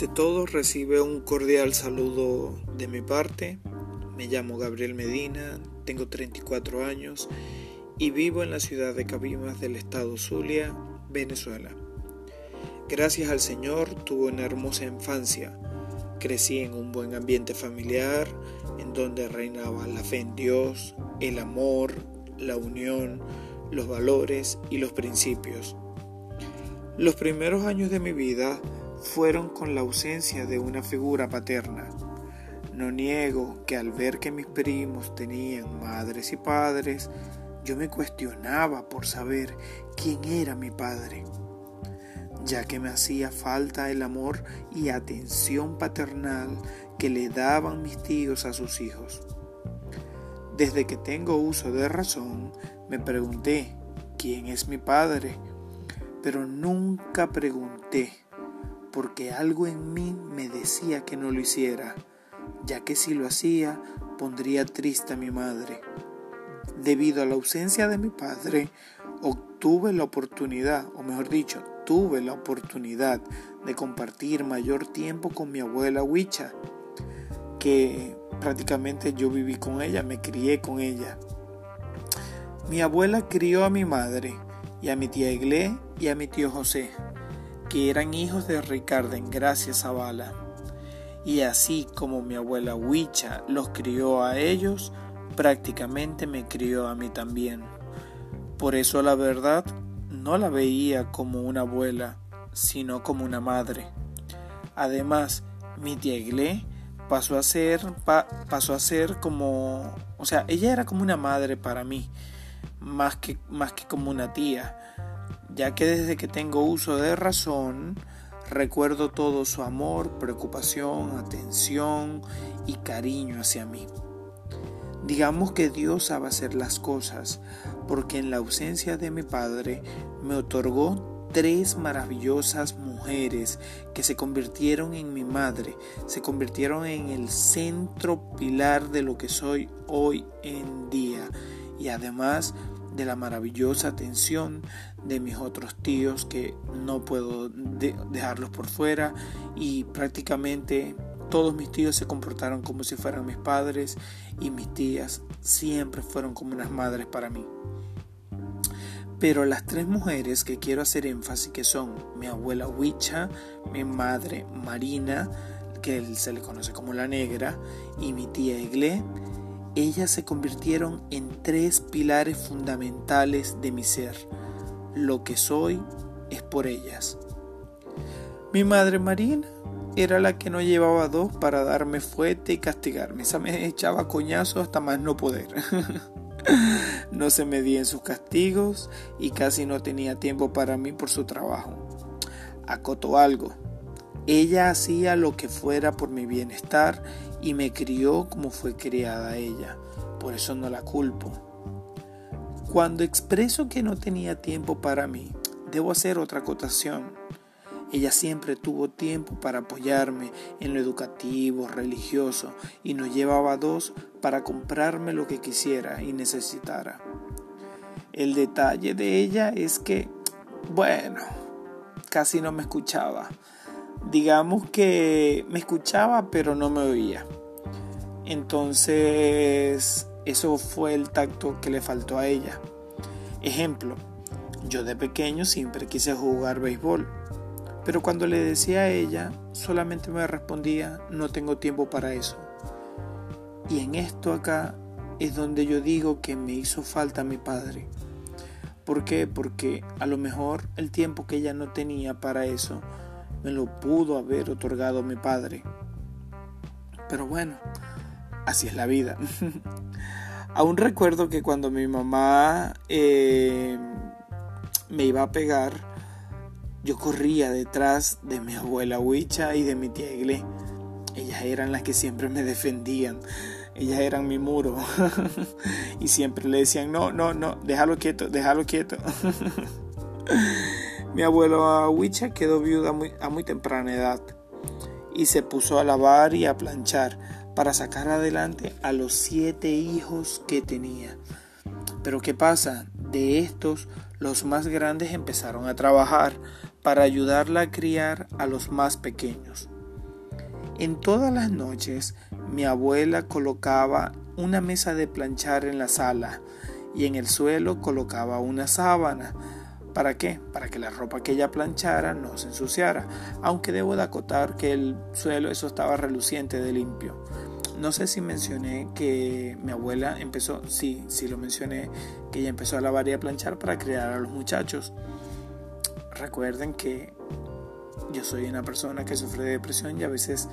Ante todo, recibe un cordial saludo de mi parte. Me llamo Gabriel Medina, tengo 34 años y vivo en la ciudad de Cabimas del estado Zulia, Venezuela. Gracias al Señor tuve una hermosa infancia. Crecí en un buen ambiente familiar en donde reinaba la fe en Dios, el amor, la unión, los valores y los principios. Los primeros años de mi vida fueron con la ausencia de una figura paterna. No niego que al ver que mis primos tenían madres y padres, yo me cuestionaba por saber quién era mi padre, ya que me hacía falta el amor y atención paternal que le daban mis tíos a sus hijos. Desde que tengo uso de razón, me pregunté quién es mi padre, pero nunca pregunté porque algo en mí me decía que no lo hiciera, ya que si lo hacía pondría triste a mi madre. Debido a la ausencia de mi padre, obtuve la oportunidad, o mejor dicho, tuve la oportunidad de compartir mayor tiempo con mi abuela Huicha, que prácticamente yo viví con ella, me crié con ella. Mi abuela crió a mi madre y a mi tía Iglé y a mi tío José que eran hijos de Ricardo en Gracia Zavala. Y así como mi abuela Huicha los crió a ellos, prácticamente me crió a mí también. Por eso la verdad no la veía como una abuela, sino como una madre. Además, mi tía Iglé pasó a ser pasó a ser como, o sea, ella era como una madre para mí, más que más que como una tía ya que desde que tengo uso de razón, recuerdo todo su amor, preocupación, atención y cariño hacia mí. Digamos que Dios sabe hacer las cosas, porque en la ausencia de mi padre me otorgó tres maravillosas mujeres que se convirtieron en mi madre, se convirtieron en el centro pilar de lo que soy hoy en día y además de la maravillosa atención de mis otros tíos que no puedo dejarlos por fuera y prácticamente todos mis tíos se comportaron como si fueran mis padres y mis tías siempre fueron como unas madres para mí. Pero las tres mujeres que quiero hacer énfasis que son mi abuela Huicha, mi madre Marina, que se le conoce como la negra, y mi tía Iglé, ellas se convirtieron en tres pilares fundamentales de mi ser. Lo que soy es por ellas. Mi madre Marina era la que no llevaba dos para darme fuerte y castigarme. Esa me echaba coñazos hasta más no poder. no se medía en sus castigos y casi no tenía tiempo para mí por su trabajo. Acotó algo. Ella hacía lo que fuera por mi bienestar y me crió como fue criada ella, por eso no la culpo. Cuando expreso que no tenía tiempo para mí, debo hacer otra acotación. Ella siempre tuvo tiempo para apoyarme en lo educativo, religioso, y nos llevaba dos para comprarme lo que quisiera y necesitara. El detalle de ella es que, bueno, casi no me escuchaba digamos que me escuchaba pero no me oía. Entonces eso fue el tacto que le faltó a ella. Ejemplo, yo de pequeño siempre quise jugar béisbol, pero cuando le decía a ella solamente me respondía no tengo tiempo para eso. Y en esto acá es donde yo digo que me hizo falta mi padre. ¿Por qué? Porque a lo mejor el tiempo que ella no tenía para eso me lo pudo haber otorgado mi padre. Pero bueno, así es la vida. Aún recuerdo que cuando mi mamá eh, me iba a pegar, yo corría detrás de mi abuela Huicha y de mi tía Igle. Ellas eran las que siempre me defendían. Ellas eran mi muro. y siempre le decían, no, no, no, déjalo quieto, déjalo quieto. Mi abuelo Huicha quedó viuda a muy temprana edad y se puso a lavar y a planchar para sacar adelante a los siete hijos que tenía. Pero ¿qué pasa? De estos, los más grandes empezaron a trabajar para ayudarla a criar a los más pequeños. En todas las noches mi abuela colocaba una mesa de planchar en la sala y en el suelo colocaba una sábana. ¿Para qué? Para que la ropa que ella planchara no se ensuciara. Aunque debo de acotar que el suelo eso estaba reluciente de limpio. No sé si mencioné que mi abuela empezó, sí, sí lo mencioné, que ella empezó a lavar y a planchar para criar a los muchachos. Recuerden que yo soy una persona que sufre de depresión y a veces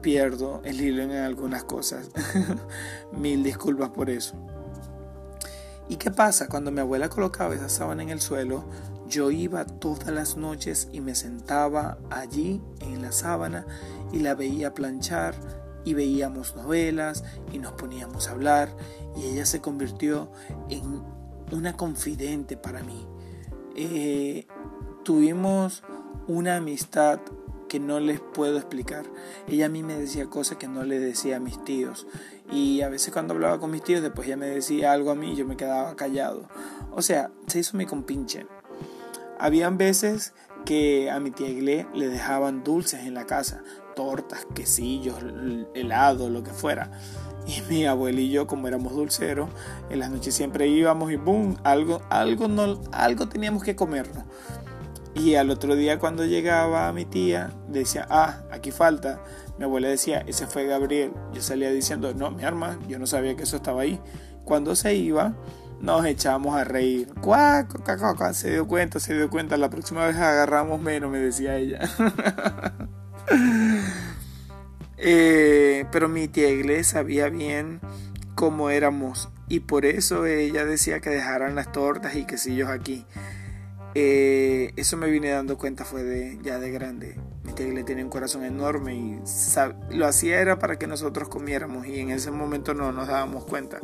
pierdo el hilo en algunas cosas. Mil disculpas por eso. ¿Y qué pasa? Cuando mi abuela colocaba esa sábana en el suelo, yo iba todas las noches y me sentaba allí en la sábana y la veía planchar y veíamos novelas y nos poníamos a hablar y ella se convirtió en una confidente para mí. Eh, tuvimos una amistad que no les puedo explicar. Ella a mí me decía cosas que no le decía a mis tíos. Y a veces cuando hablaba con mis tíos, después ella me decía algo a mí y yo me quedaba callado. O sea, se hizo mi compinche. Habían veces que a mi tía Igle le dejaban dulces en la casa tortas, quesillos, helado, lo que fuera. Y mi abuelillo, como éramos dulceros, en las noches siempre íbamos y boom, algo, algo, no, algo teníamos que comernos. Y al otro día cuando llegaba mi tía, decía, ah, aquí falta. Mi abuela decía, ese fue Gabriel. Yo salía diciendo, no, mi arma, yo no sabía que eso estaba ahí. Cuando se iba, nos echamos a reír. Cuac, se dio cuenta, se dio cuenta. La próxima vez agarramos menos, me decía ella. Eh, pero mi tía Igle sabía bien cómo éramos y por eso ella decía que dejaran las tortas y quesillos aquí. Eh, eso me vine dando cuenta fue de ya de grande. Mi tía Igle tenía un corazón enorme y lo hacía era para que nosotros comiéramos y en ese momento no nos dábamos cuenta.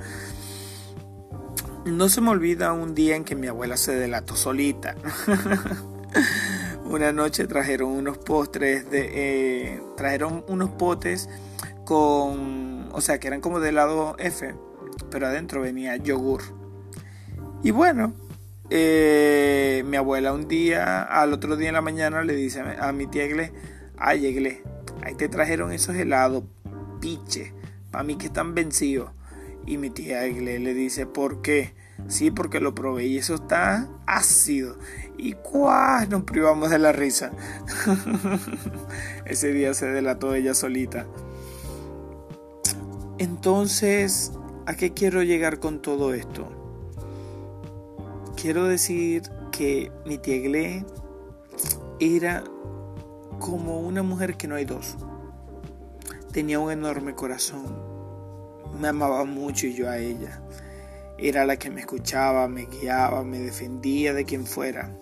No se me olvida un día en que mi abuela se delató solita. una noche trajeron unos postres de eh, trajeron unos potes con o sea que eran como de helado F pero adentro venía yogur y bueno eh, mi abuela un día al otro día en la mañana le dice a mi tía Egle ay Egle ahí te trajeron esos helados piche para mí que están vencidos y mi tía Egle le dice ¿por qué? Sí, porque lo probé y eso está ácido. Y cuál nos privamos de la risa. Ese día se delató ella solita. Entonces, ¿a qué quiero llegar con todo esto? Quiero decir que mi tía era como una mujer que no hay dos. Tenía un enorme corazón. Me amaba mucho y yo a ella. Era la que me escuchaba, me guiaba, me defendía de quien fuera.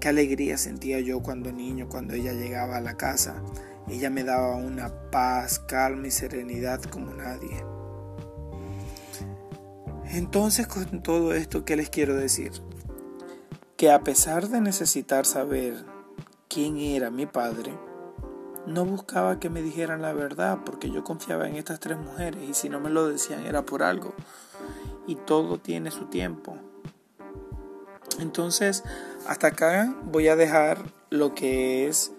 Qué alegría sentía yo cuando niño, cuando ella llegaba a la casa. Ella me daba una paz, calma y serenidad como nadie. Entonces con todo esto, ¿qué les quiero decir? Que a pesar de necesitar saber quién era mi padre, no buscaba que me dijeran la verdad porque yo confiaba en estas tres mujeres y si no me lo decían era por algo y todo tiene su tiempo. Entonces, hasta acá voy a dejar lo que es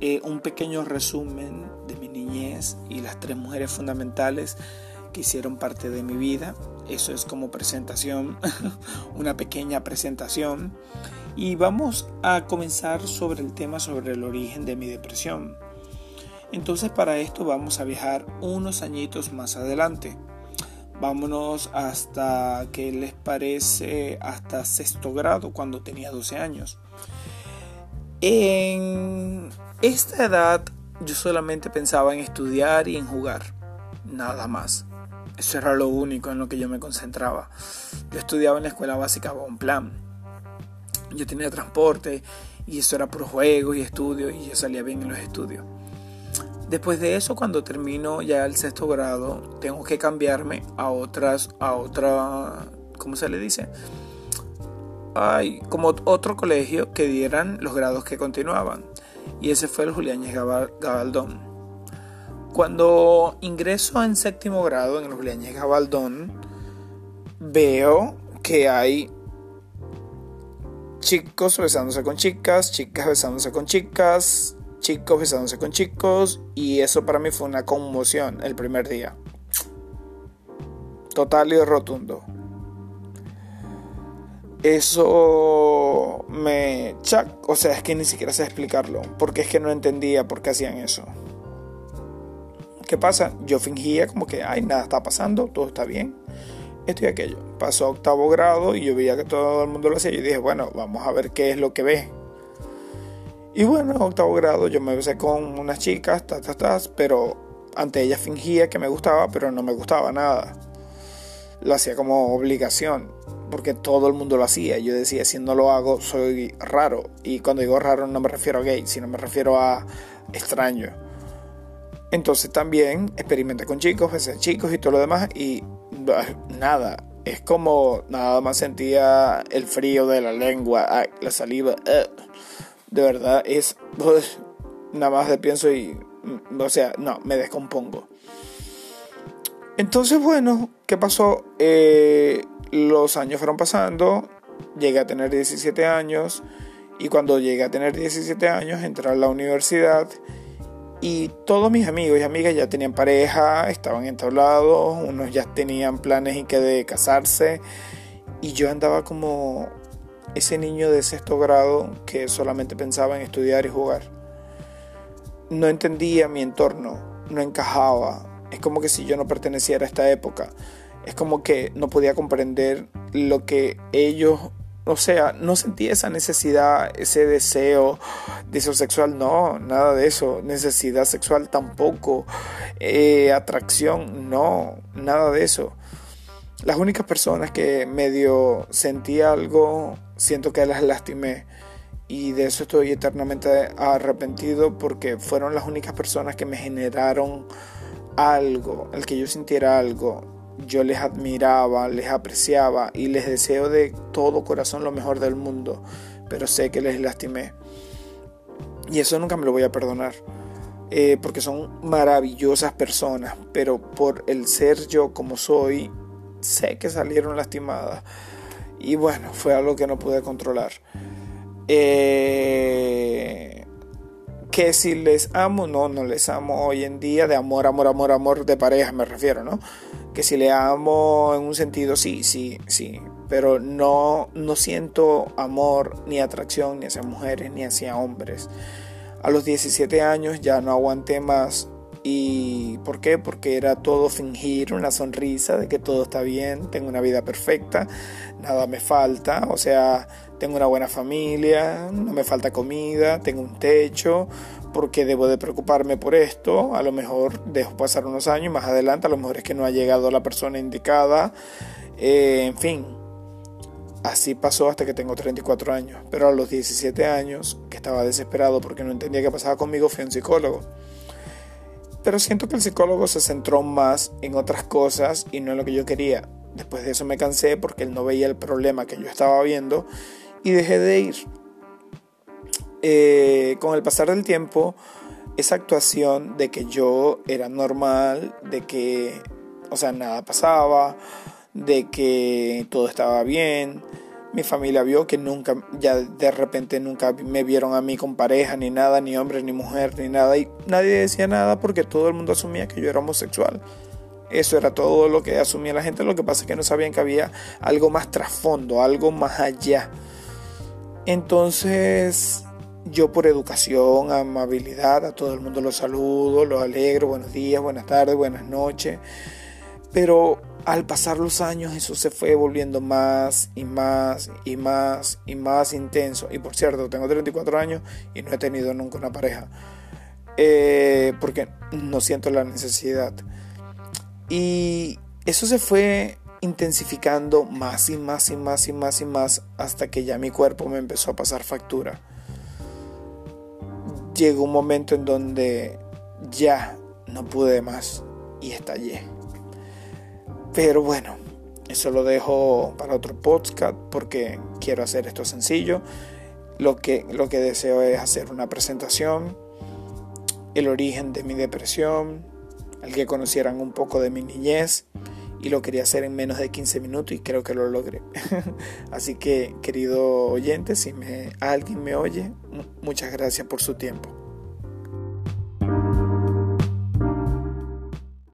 eh, un pequeño resumen de mi niñez y las tres mujeres fundamentales que hicieron parte de mi vida. Eso es como presentación, una pequeña presentación. Y vamos a comenzar sobre el tema sobre el origen de mi depresión. Entonces para esto vamos a viajar unos añitos más adelante. Vámonos hasta, ¿qué les parece? Hasta sexto grado, cuando tenía 12 años. En esta edad yo solamente pensaba en estudiar y en jugar, nada más. Eso era lo único en lo que yo me concentraba. Yo estudiaba en la escuela básica Bon Plan. Yo tenía transporte y eso era por juegos y estudios y yo salía bien en los estudios. Después de eso, cuando termino ya el sexto grado, tengo que cambiarme a otras, a otra, ¿cómo se le dice? Hay como otro colegio que dieran los grados que continuaban. Y ese fue el Julián Gabaldón. Cuando ingreso en séptimo grado en el Julián Gabaldón, veo que hay chicos besándose con chicas, chicas besándose con chicas, chicos besándose con chicos y eso para mí fue una conmoción el primer día. Total y rotundo. Eso me... O sea, es que ni siquiera sé explicarlo, porque es que no entendía por qué hacían eso. ¿Qué pasa? Yo fingía como que, ay, nada está pasando, todo está bien, esto y aquello. Pasó octavo grado y yo veía que todo el mundo lo hacía y dije, bueno, vamos a ver qué es lo que ve. Y bueno, en octavo grado yo me besé con unas chicas, ta, ta, ta, pero ante ellas fingía que me gustaba, pero no me gustaba nada. Lo hacía como obligación, porque todo el mundo lo hacía. Yo decía, si no lo hago, soy raro. Y cuando digo raro no me refiero a gay, sino me refiero a extraño. Entonces también experimenté con chicos, besé chicos y todo lo demás y nada. Es como nada más sentía el frío de la lengua, la saliva de verdad es nada más de pienso y mm, o sea no me descompongo entonces bueno qué pasó eh, los años fueron pasando llegué a tener 17 años y cuando llegué a tener 17 años entré a la universidad y todos mis amigos y amigas ya tenían pareja, estaban entablados, unos ya tenían planes y que de casarse y yo andaba como ese niño de sexto grado que solamente pensaba en estudiar y jugar. No entendía mi entorno, no encajaba. Es como que si yo no perteneciera a esta época. Es como que no podía comprender lo que ellos, o sea, no sentía esa necesidad, ese deseo, deseo sexual, no, nada de eso. Necesidad sexual tampoco. Eh, atracción, no, nada de eso. Las únicas personas que medio sentí algo, siento que las lastimé. Y de eso estoy eternamente arrepentido porque fueron las únicas personas que me generaron algo, el que yo sintiera algo. Yo les admiraba, les apreciaba y les deseo de todo corazón lo mejor del mundo, pero sé que les lastimé. Y eso nunca me lo voy a perdonar. Eh, porque son maravillosas personas, pero por el ser yo como soy, sé que salieron lastimadas. Y bueno, fue algo que no pude controlar. Eh, que si les amo, no, no les amo hoy en día, de amor, amor, amor, amor de pareja me refiero, ¿no? Que si le amo en un sentido, sí, sí, sí, pero no, no siento amor ni atracción ni hacia mujeres ni hacia hombres. A los 17 años ya no aguanté más ¿Y por qué? Porque era todo fingir una sonrisa de que todo está bien, tengo una vida perfecta, nada me falta, o sea, tengo una buena familia, no me falta comida, tengo un techo, porque debo de preocuparme por esto, a lo mejor dejo pasar unos años, más adelante a lo mejor es que no ha llegado la persona indicada, eh, en fin. Así pasó hasta que tengo 34 años, pero a los 17 años, que estaba desesperado porque no entendía qué pasaba conmigo, fui a un psicólogo. Pero siento que el psicólogo se centró más en otras cosas y no en lo que yo quería. Después de eso me cansé porque él no veía el problema que yo estaba viendo y dejé de ir. Eh, con el pasar del tiempo, esa actuación de que yo era normal, de que, o sea, nada pasaba, de que todo estaba bien, mi familia vio que nunca, ya de repente nunca me vieron a mí con pareja, ni nada, ni hombre, ni mujer, ni nada. Y nadie decía nada porque todo el mundo asumía que yo era homosexual. Eso era todo lo que asumía la gente. Lo que pasa es que no sabían que había algo más trasfondo, algo más allá. Entonces, yo por educación, amabilidad, a todo el mundo los saludo, los alegro, buenos días, buenas tardes, buenas noches. Pero al pasar los años eso se fue volviendo más y más y más y más intenso. Y por cierto, tengo 34 años y no he tenido nunca una pareja. Eh, porque no siento la necesidad. Y eso se fue intensificando más y más y más y más y más hasta que ya mi cuerpo me empezó a pasar factura. Llegó un momento en donde ya no pude más y estallé. Pero bueno, eso lo dejo para otro podcast porque quiero hacer esto sencillo. Lo que, lo que deseo es hacer una presentación, el origen de mi depresión, el que conocieran un poco de mi niñez y lo quería hacer en menos de 15 minutos y creo que lo logré. Así que, querido oyente, si me, alguien me oye, muchas gracias por su tiempo.